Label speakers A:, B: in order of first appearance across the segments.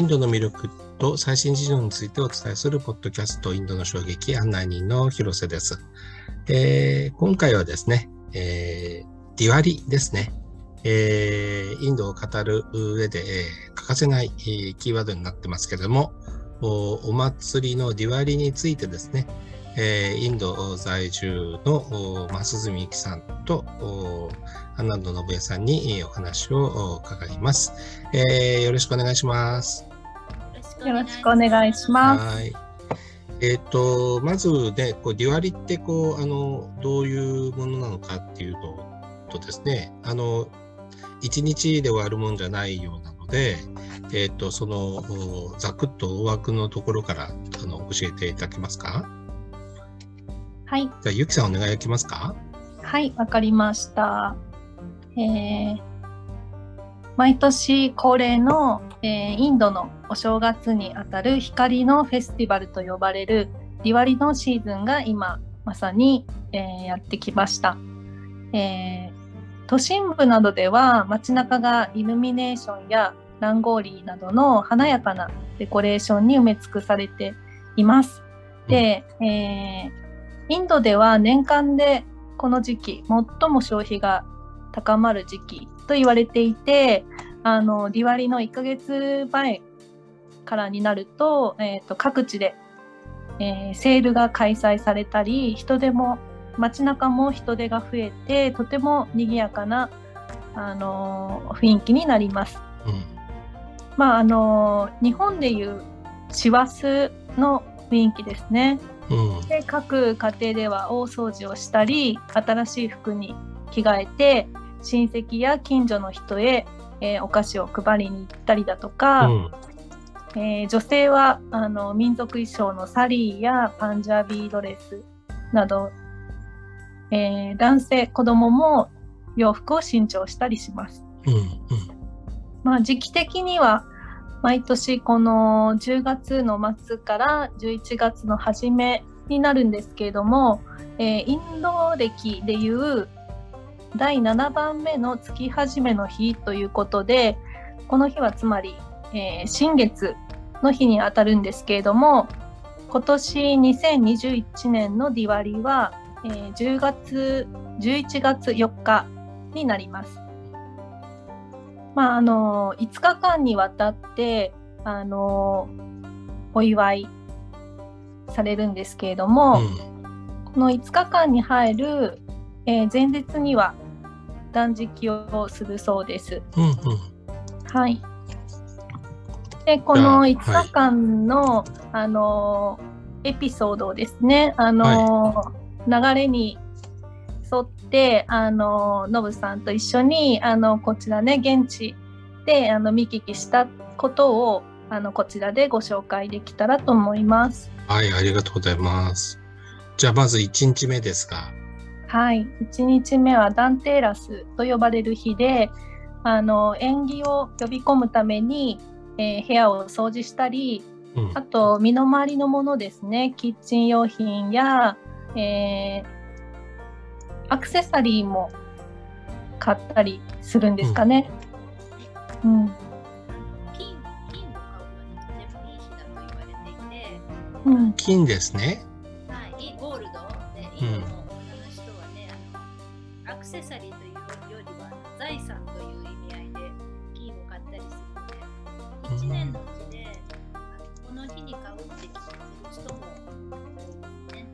A: インドの魅力と最新事情についてお伝えするポッドキャストインドの衝撃案内人の広瀬です。えー、今回はですね、えー、ディワリですね。えー、インドを語る上で、え、欠かせない、え、キーワードになってますけれども、おお祭りのディワリについてですね、えー、インド在住の増住由紀さんとアナンド信江さんにお話を伺います、えー。よろしくお願いします。
B: よろしくお願いします。はい
A: えーと、まずね、こうディワリってこうあのどういうものなのかっていうのとですね、あの1日で終わるもんじゃないようなので、えーと、そのざくっと大枠のところからあの教えていただけますか？
B: はい。
A: じゃあ、ゆきさんお願いできますか？
B: はい、わかりました。えー、毎年恒例の、えー、インドのお正月にあたる光のフェスティバルと呼ばれるディワリのシーズンが今まさに、えー、やってきました、えー、都心部などでは街中がイルミネーションやランゴーリーなどの華やかなデコレーションに埋め尽くされています。で、えー、インドでは年間でこの時期最も消費が高まる時期と言われていてあのディワリの1ヶ月前からになると,、えーと、各地で、えー、セールが開催されたり人手も街中も人手が増えてとても賑やかな、あの雰囲気になります。うん、まああの日本でいう師走の雰囲気ですね。うん、で各家庭では大掃除をしたり新しい服に着替えて親戚や近所の人へ、えー、お菓子を配りに行ったりだとか、うん、えー、女性はあの民族衣装のサリーやパンジャービードレスなど、えー、男性子供も洋服を新調したりします。うんうん、まあ時期的には毎年この10月の末から11月の初めになるんですけれども、えー、インド歴でいう第7番目の月始めの日ということでこの日はつまり、えー、新月の日にあたるんですけれども今年2021年のディワリは、えー、10月11月4日になります。まあ、あの5日間にわたってあのお祝いされるんですけれども、うん、この5日間に入る、えー、前日には断食をするそうです。うんうん、はい。でこの5日間の、はい、あのエピソードをですねあの、はい、流れに沿ってあのノブさんと一緒にあのこちらね現地であの見聞きしたことをあのこちらでご紹介できたらと思います。
A: はい、ありがとうございます。じゃあまず1日目ですが。
B: はい、1日目はダンテーラスと呼ばれる日で、あの縁起を呼び込むために、えー、部屋を掃除したり、うん、あと身の回りのものですね、キッチン用品や、えー、アクセサリーも買ったりするんですかね。うん、うん。
A: うん、金ですね。
C: セサリーというよりは財産という意味合いで金を買ったりするので、1年のうちで、あのこの日に買うって決めてる人も多いですね。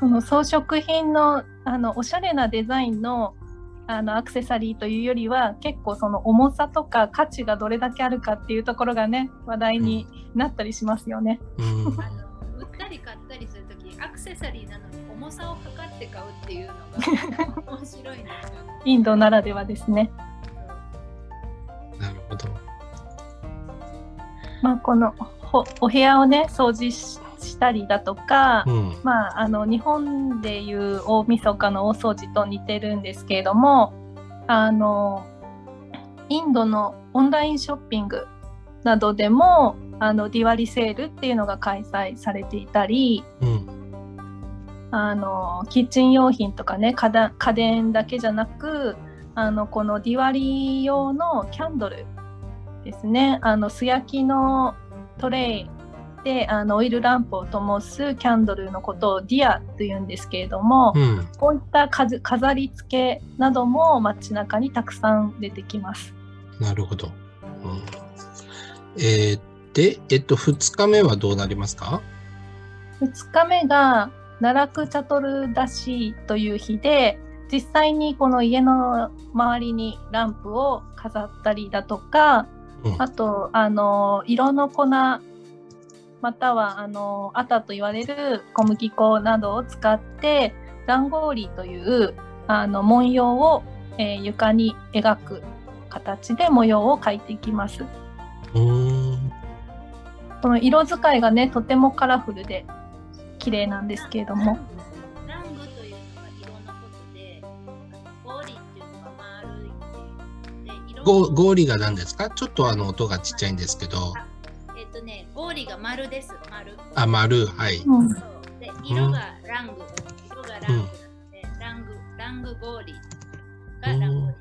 B: その装飾品のあのおしゃれなデザインのあのアクセサリーというよりは結構その重さとか価値がどれだけあるかっていうところがね話題になったりしますよね。
C: うん、あのって買うっていうのが面白いんですよ、ね。
B: インドならではですね。
A: なるほど。
B: まあこのお部屋をね掃除ししたりだとか、うん、まあ、あの日本でいう大晦日の大掃除と似てるんですけれどもあのインドのオンラインショッピングなどでもあのディワリセールっていうのが開催されていたり、うん、あのキッチン用品とかね家電だけじゃなくあのこのディワリ用のキャンドルですねあの素焼きのトレイであのオイルランプを灯すキャンドルのことをディアというんですけれども、
A: うん、
B: こういった飾り付けなども街中にたくさん出てきます。
A: なるほど。うん、えー、で、えっと、2日目はどうなりますか
B: ?2 日目が奈落チャトルダシという日で、実際にこの家の周りにランプを飾ったりだとか、うん、あとあの色の粉またはあのアタと言われる小麦粉などを使ってランゴーリというあの文様を、えー、床に描く形で模様を描いていきます。この色使いがねとてもカラフルで綺麗なんですけれども。
A: ゴゴーリが何ですかちょっとあの音がちっちゃいんですけど。
C: えっ、とね、ゴーリが丸です。丸。
A: あ、丸、はい。
C: うん、で色がラング、色がラングなので、うん、ラング、ラングゴーリがランゴーリ。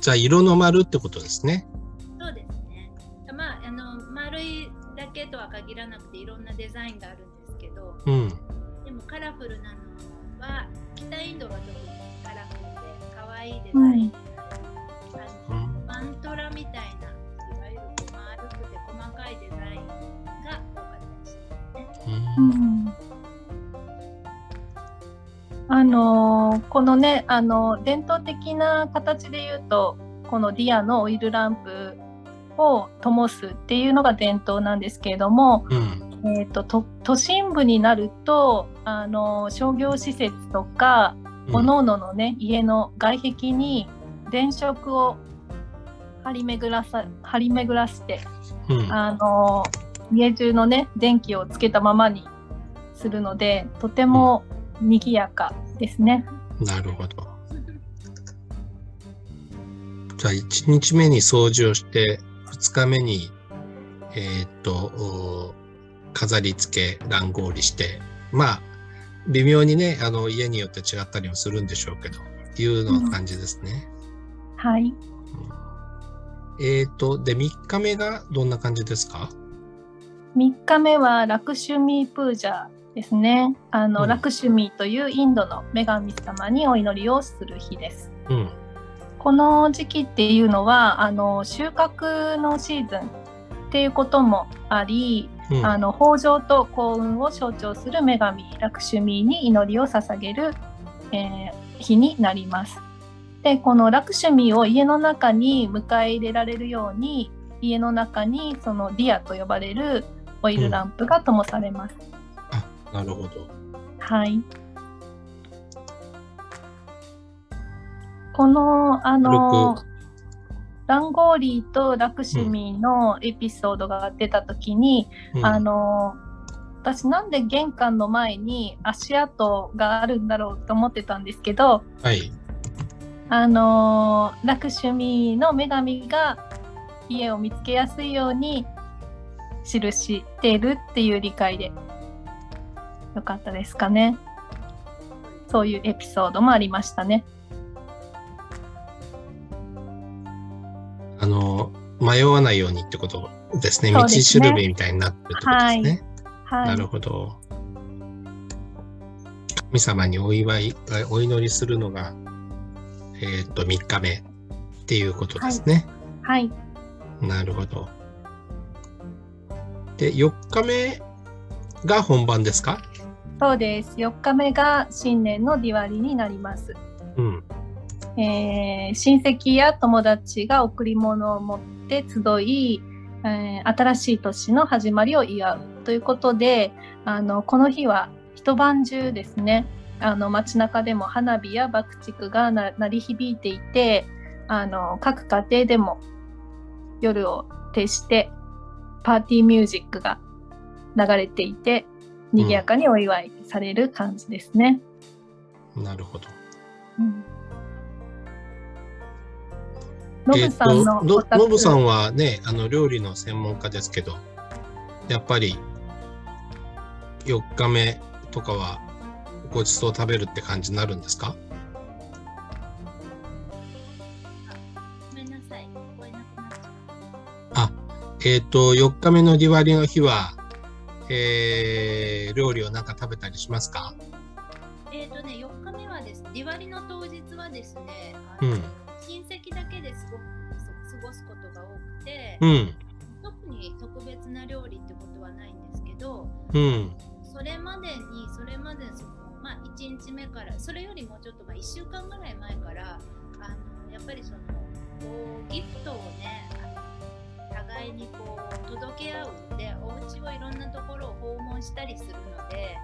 A: じゃあ、色の丸ってことですね。
C: そうですね。まあ、あの丸いだけとは限らなくて、いろんなデザインがあるんでど、
A: うん、
C: でもカラフルなのは、北インドが特にカラフルで、可愛いデザイン。うんマントラみたいないわゆる丸くて細かいデザインが多かったですね。うん
B: あのこのねあの伝統的な形で言うとこのディアのオイルランプを灯すっていうのが伝統なんですけれども、
A: うん、
B: えーと、と都心部になるとあの商業施設とか、うん、各々のね家の外壁に電飾を張り巡らさ張り巡らして、うん、あの家中のね電気をつけたままにするのでとても賑やかですね。
A: うん、なるほど。じゃあ1日目に掃除をして2日目にえー、っと飾り付け乱合りしてまあ微妙にねあの家によって違ったりもするんでしょうけどいうの感じですね。
B: うん、はい。
A: えっ、ー、と、で、3日目がどんな感じですか
B: ?3 日目はラクシュミープージャーですね。あの、うん、ラクシュミーというインドの女神様にお祈りをする日です。
A: うん、
B: この時期っていうのは、あの、収穫のシーズンっていうこともあり、うん、あの豊穣と幸運を象徴する女神ラクシュミーに祈りを捧げる、えー、日になります。でこのラクシュミーを家の中に迎え入れられるように家の中にそのディアと呼ばれるオイルランプが灯されます。
A: うん、あなるほど。
B: はい。このあのランゴーリーとラクシュミーのエピソードが出た時に、うん、あの私なんで玄関の前に足跡があるんだろうと思ってたんですけど、
A: はい、
B: あのラクシュミの女神が家を見つけやすいように記しているっていう理解でよかったですかね。そういうエピソードもありましたね。
A: あの迷わないようにってことですね。道しるべみたいになってるってことですね。はい、はい、なるほど。神様にお祝い、お祈りするのがえっ、ー、と、3日目っていうことですね。
B: はい。
A: はい、なるほど。で、4日目が本番ですか？
B: そうです。4日目が新年のディワリになります。
A: うん。
B: えー、親戚や友達が贈り物を持って集い、えー、新しい年の始まりを祝うということであのこの日は一晩中ですねあの街中でも花火や爆竹が鳴り響いていてあの各家庭でも夜を徹してパーティーミュージックが流れていて賑やかにお祝いされる感じですね。
A: うん、なるほど。
B: うんノブさんの
A: ノブさんはねあの料理の専門家ですけどやっぱり4日目とかはごちそう食べるって感じになるんですか？あえっ、ー、と4日目のリワリの日は、えー、料理を何か食べたりしますか？
C: えっ、とね4日目はですリワリの当日はですね
A: うん。
C: 親戚だけで過ごす過ごすことが多くて、
A: うん、
C: 特に特別な料理ってことはないんですけど、
A: うん、
C: それまでに、それまでその、まあ、1日目から、それよりもちょっと、まあ、1週間ぐらい前から、あのやっぱりその、ギフトをね、互いにこう届け合うので、お家をいろんなところを訪問したりするので、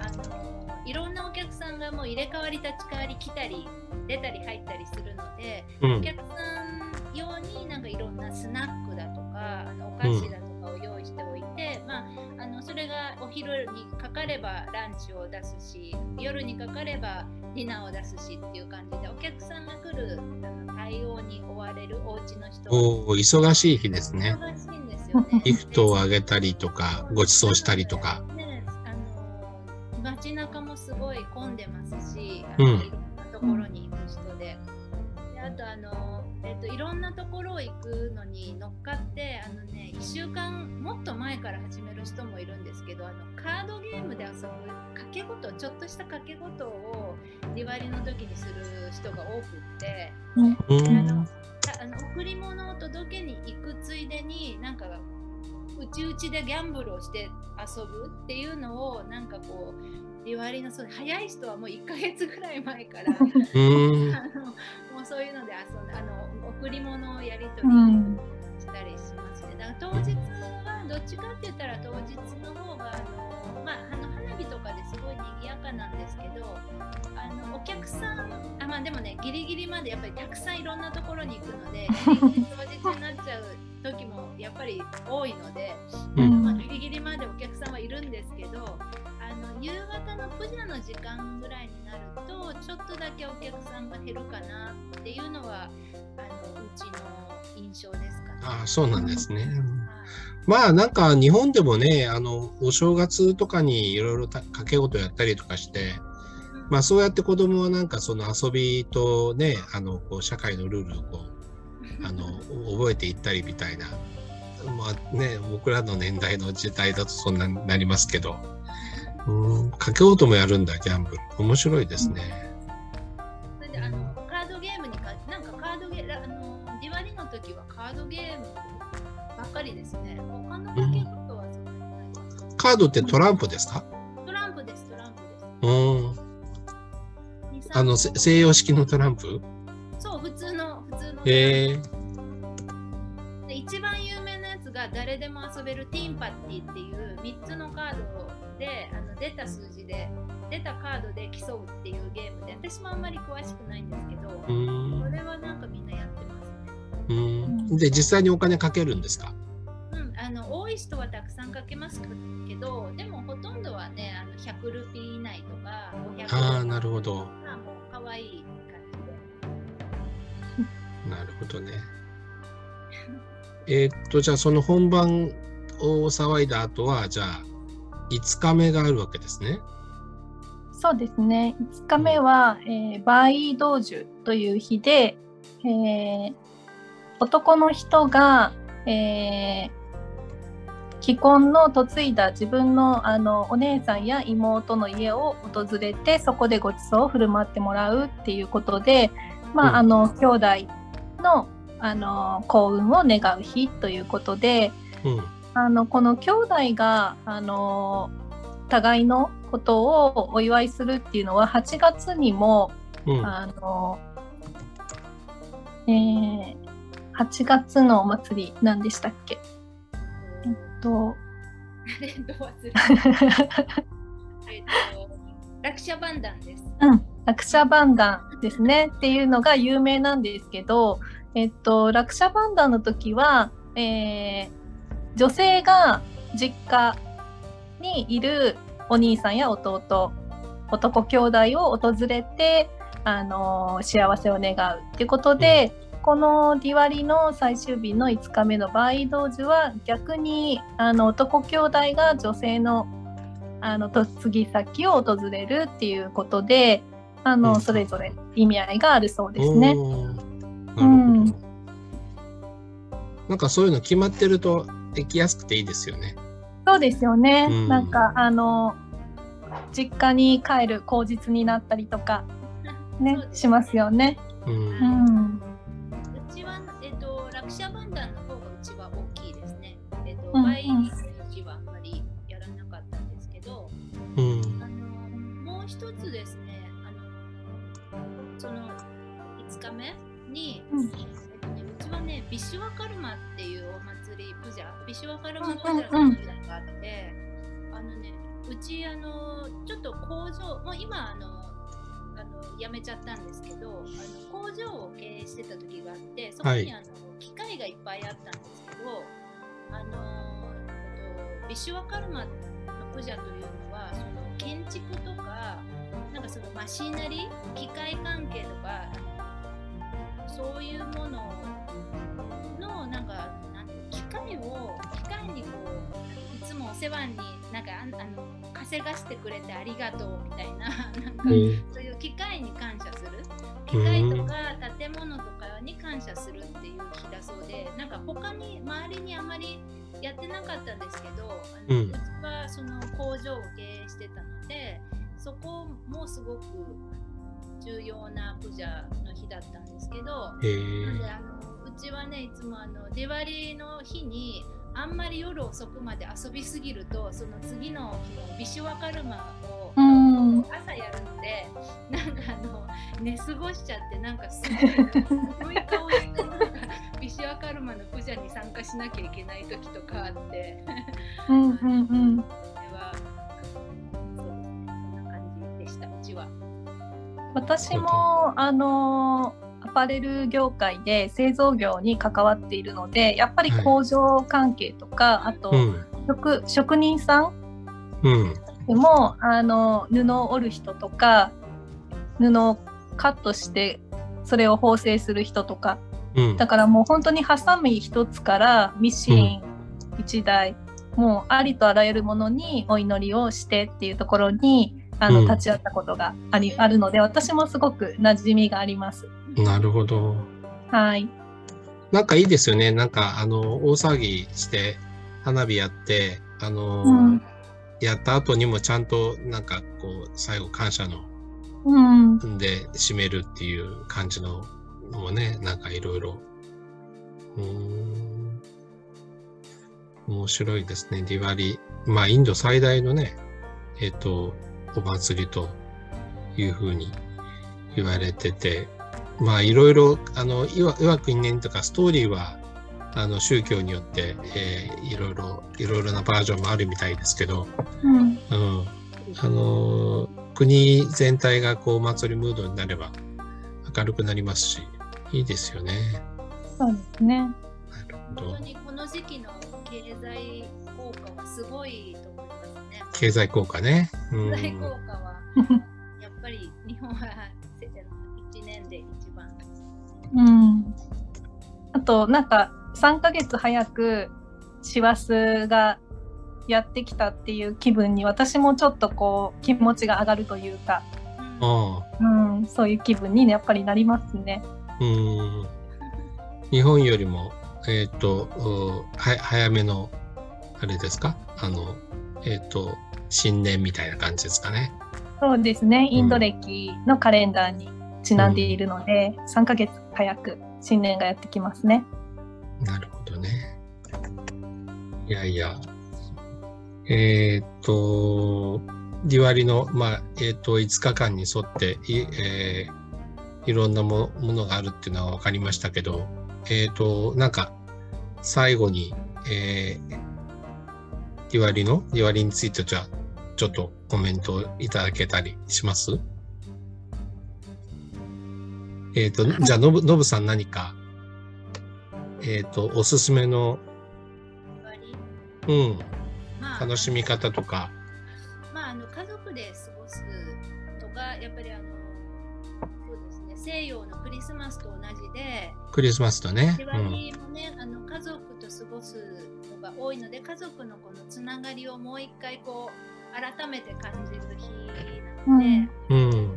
C: あのいろんなお客さんがもう入れ替わり立ち替わり来たり出たり入ったりするので、
A: うん、
C: お客さん用になんかいろんなスナックだとかあのお菓子だとかを用意しておいて、まあ、あのそれがお昼にかかればランチを出すし夜にかかればディナーを出すしっていう感じでお客さんが来るあの対応に追われるお家の人は
A: おー忙しい日ですね。
C: 忙しいんですよね。
A: ギフトをあげたりとか、ご馳走したりとか。
C: ね、あの街中もすごい混んでますし、いろんなところに行く人で。であとあの、と、いろんなところを行くのに乗っかってあの、ね、1週間もっと前から始める人もいるんですけどあのカードゲームで遊ぶ掛け事ちょっとした掛け事をディワリの時にする人が多くって。
A: う
C: あ
A: ん、
C: のたあの贈り物を届けに行くついでになんかうちうちでギャンブルをして遊ぶっていうのをなんかこうディワリのそう早い人はもう1ヶ月ぐらい前から
A: うん、
C: あのもうそういうので遊んであの贈り物をやり取り
B: うん
C: したりしますね。だから当日はどっちかって言ったら当日の方があの、まあ、あの花火とかですごい賑やかなんですけどあのお客さんあまあでもねギリギリまでやっぱりたくさんいろんなところに行くので 当日になっちゃう時もやっぱり多いので、
A: うん。
C: まあ、ギリギリまでお客さんはいるんですけどあの夕方のプジャの時間ぐらいになるとちょっとだけお客さんが減るかなっていうのはあのうちの印象ですかね。
A: ああ、そうなんですね。
C: はい
A: まあなんか日本でもね、あの、お正月とかにいろいろた掛け事やったりとかして、まあそうやって子供はなんかその遊びとね、あの、こう社会のルールをこう、あの、覚えていったりみたいな。まあね、僕らの年代の時代だとそんなになりますけど、うん、掛け事もやるんだ、ギャンブル。面白いですね。
C: カードっ
A: てトランプですか？
C: トランプですトランプです。
A: うん。あの、せ西洋式のトランプ？
C: そう普通の普通の。
A: へえ
C: で一番有名なやつが誰でも遊べるティーンパッティっていう3つのカードであの出た数字で出たカードで競うっていうゲームで私もあんまり詳しくないんですけど、
A: うん
C: それはなんかみんなやってますね。
A: うん。で、実際にお金かけるんですか？
C: 多い人はたくさんかけますけどでもほとんどはねあの100ルピー以内とか500
A: ああ、なるほど。
C: まあもう可愛い感じで。
A: なるほどね。えーっと、じゃあその本番を騒いだ後は、じゃあ5日目があるわけですね。
B: そうですね。5日目は、えーバーイー道樹という日で、えー男の人が、えー既婚の嫁いだ自分のあのお姉さんや妹の家を訪れてそこでご馳走を振る舞ってもらうっていうことで、まあ
A: うん
B: あの兄弟のあの幸運を願う日ということで、
A: うん。
B: あのこの兄弟があの互いのことをお祝いするっていうのは8月にも
A: うん。
B: あの、えー8月のお祭り何でしたっけ？と
C: タレント忘れた。えっと、落車バンダンです。
B: うん落車バダンですねっていうのが有名なんですけど、えっと、落車バダンの時は、えー女性が実家にいるお兄さんや弟男兄弟を訪れて、あの幸せを願うっていうことで、このディワリの最終日の5日目のバーイ道樹は逆にあの男兄弟が女性のあの嫁ぎ先を訪れるっていうことであの、
A: うん
B: それぞれ意味合いがあるそうですね。うん
A: なんかそういうの決まってるとできやすくていいですよね。
B: そうですよね。
A: うん
B: なんかあの実家に帰る口実になったりとかね
C: そうです
B: しますよね。
A: うん。
C: ビシュワカルマっていうお祭り、プジャ、ビシュワカルマプジャ
B: うん。
C: っていうのがあって、あのね、うち、あの、ちょっと工場、もう今、あの、あの辞めちゃったんですけど、あの工場を経営してた時があって、そこに、
A: はい
C: あの機械がいっぱいあったんですけど、あのえっと、ビシュワカルマのプジャというのは、その建築とか、なんかそのマシナリー、機械関係とか、そういうものの、なんか、なんてを、機械にこう、いつもお世話になんかあの稼がしてくれてありがとうみたいな、なんか、
A: うん。
C: そういう機械に感謝する。機械とか建物とかに感謝するっていう日だそうでなんか他に周りにあまりやってなかったんですけどあの、
A: う
C: うんちはその工場を経営してたのでそこもすごく重要なプジャの日だったんですけど
A: へ
C: なんで
A: え。
C: あのうちはねいつもあのディワリの日にあんまり夜遅くまで遊びすぎるとその次の日のビシュワカルマを
B: うん
C: 朝やるので なんかあの寝過ごしちゃってなんかすごい顔してなんかビシュワカルマのプジャに参加しなきゃいけない時とかあって
B: うんうんうん。
C: これはそうですねこんな感じでしたうちは。
B: 私もあのアパレル業界で製造業に関わっているのでやっぱり工場関係とか、あと
A: うん。
B: 職職人さん
A: うん。
B: でもあの布を織る人とか布をカットしてそれを縫製する人とか
A: うん。
B: だからもう本当にハサミ一つからミシン一台、もうありとあらゆるものにお祈りをしてっていうところにあの
A: うん
B: 立ち会ったことがあり、あるので私もすごく馴染みがあります。
A: なるほど。
B: はい。
A: なんかいいですよね。なんか、あの、大騒ぎして、花火やって、あの、
B: うん。
A: やった後にもちゃんと、なんか、こう、最後感謝の、
B: うん。
A: んで締めるっていう感じののもね、なんかいろいろ。うーん。面白いですね。ディワリ。まあ、インド最大のね、えっ、と、お祭りというふうに言われてて、まあ、いろいろ、あの、いわいわく因縁とかストーリーは、あの、宗教によって、えーいろいろ、いろいろなバージョンもあるみたいですけど、
B: うん。
A: うん、あのー国全体がこう祭りムードになれば明るくなりますしいいですよね。
B: そうですね。
A: なるほど
C: 本当。にこの時期の経済効果はすごいと思いますね。
A: 経済効果ね。うん
C: 経済効果はやっぱり日本はせ1年で一番。
B: うん。あとなんか3ヶ月早く師走がやってきたっていう気分に私もちょっとこう気持ちが上がるというか、
C: うん
B: うん、そういう気分に、ね、やっぱりなりますね。
A: うん日本よりも、えっ、とうは早めのあれですか？あのえっ、と新年みたいな感じですかね。
B: そうですね。インド歴のカレンダーにちなんでいるので、3ヶ月早く新年がやってきますね。
A: なるほどね。いやいや。えっ、と、ディワリの、まあ、えっ、と、5日間に沿ってい、えーいろんなもものがあるっていうのは分かりましたけど、えっ、と、なんか、最後に、えーディワリの、ディワリについてじゃあ、ちょっとコメントをいただけたりします？えっ、と、じゃあ、のぶ、のぶさん何か、えっ、と、おすすめの、
C: 割
A: うん、
C: まあ
A: 楽しみ方とか、
C: まあ、あの家族で過ごすとか、やっぱりあのそうですね、西洋のクリスマスと同じで、
A: クリスマスとね。
C: デ。ィワリもね、あの家族と過ごすのが多いので、家族のこのつながりをもう一回こう改めて感じる日なので、
A: うん、うん、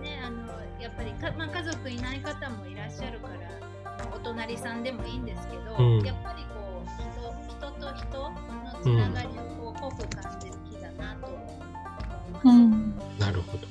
C: ね、あのやっぱりか、まあ、家族いない方もいらっしゃるから、お隣さんでもいいんですけど、
A: うん
C: やっぱりこう人人と人のつながりをこう濃く感じる日だなと思います。
B: うん、
A: なるほど。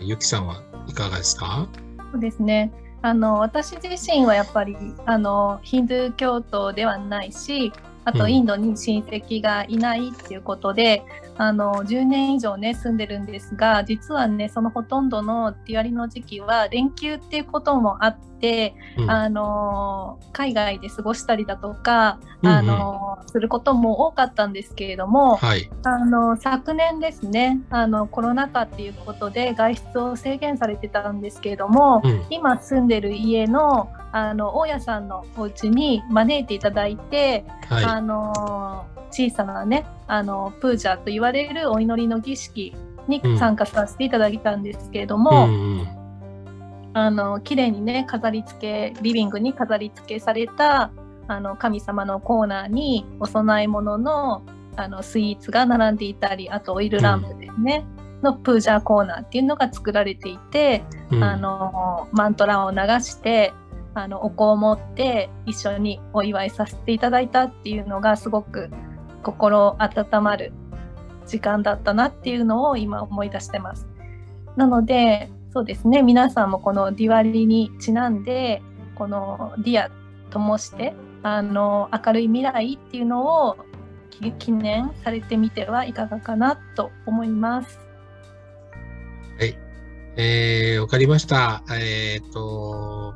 A: うん、ゆきさんはいかがですか？
B: そうですね。あの私自身はやっぱりあのヒンドゥー教徒ではないし、あ
A: うん。
B: とインドに親戚がいないっていうことで、あの10年以上ね住んでるんですが、実はねそのほとんどのディワリの時期は連休っていうこともあって、
A: うん
B: あの海外で過ごしたりだとか、
A: うんうん
B: あのすることも多かったんですけれども、
A: はい。
B: あの昨年ですねあのコロナ禍っていうことで外出を制限されてたんですけれども、
A: うん。
B: 今住んでる家のあの大家さんのお家に招いていただいて、あ
A: は
B: の小さなねあのプージャーと言われるお祈りの儀式に
A: うん。
B: 参加させていただいたんですけれど
A: い。
B: も、
A: うんうん。
B: あの綺麗にね飾り付けリビングに飾り付けされたあの神様のコーナーにお供え物のあのスイーツが並んでいたりあとオイルランプですね、のプージャーコーナーっていうのが作られていて、
A: うん。
B: あのマントラを流してあのお香を持って一緒にお祝いさせていただいたっていうのがすごく心温まる時間だったなっていうのを今思い出してます。なのでそうですね皆さんもこのディワリにちなんでこのディアともしてあの明るい未来っていうのを記念されてみてはいかがかなと思います。
A: はいえー、わかりました。えっ、と、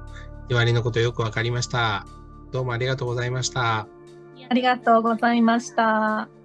A: ディワリのことよくわかりました。どうもありがとうございました。
B: ありがとうございました。